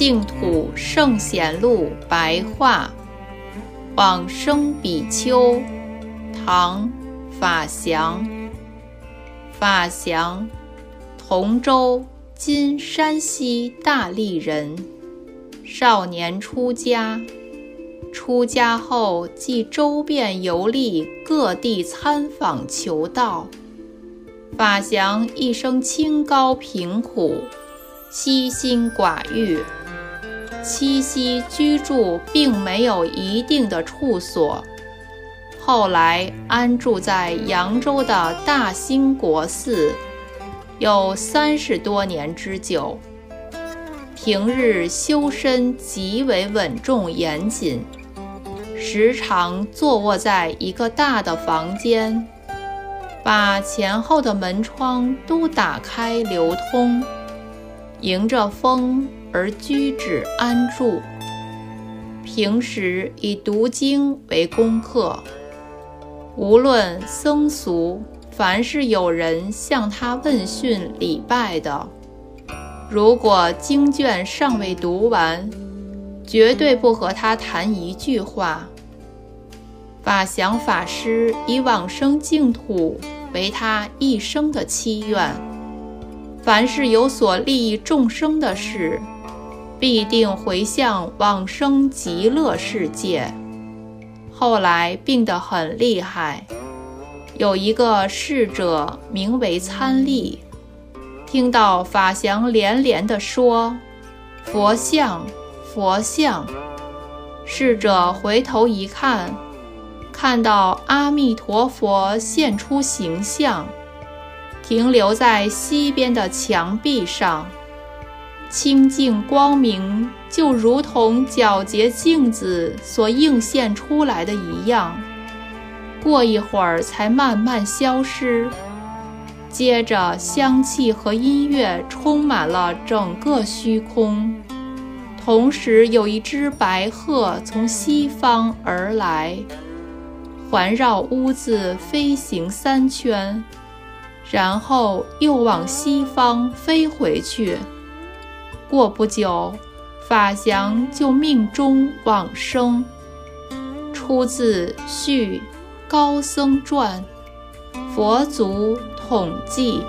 净土圣贤录白话，往生比丘，唐，法祥。法祥，同州（今山西大荔人）。少年出家，出家后即周遍游历各地参访求道。法祥一生清高贫苦，悉心寡欲，栖息居住并没有一定的处所。后来安住在扬州的大兴国寺，有三十多年之久。平日修身极为稳重严谨，时常坐卧在一个大的房间，把前后的门窗都打开流通，迎着风而居止安住。平时以读经为功课，无论僧俗，凡是有人向他问讯礼拜的。如果经卷尚未读完，绝对不和他谈一句话。法祥法师以往生净土为他一生的期愿，凡是有所利益众生的事，必定回向往生极乐世界。后来病得很厉害，有一个侍者名为参利。听到法祥连连地说：“佛像，佛像。”侍者回头一看，看到阿弥陀佛现出形象，停留在西边的墙壁上，清净光明，就如同皎洁镜子所映现出来的一样。过一会儿，才慢慢消失。接着，香气和音乐充满了整个虚空，同时有一只白鹤从西方而来，环绕屋子飞行三圈，然后又往西方飞回去。过不久，法祥就命中往生。出自《续高僧传》，佛祖。统计。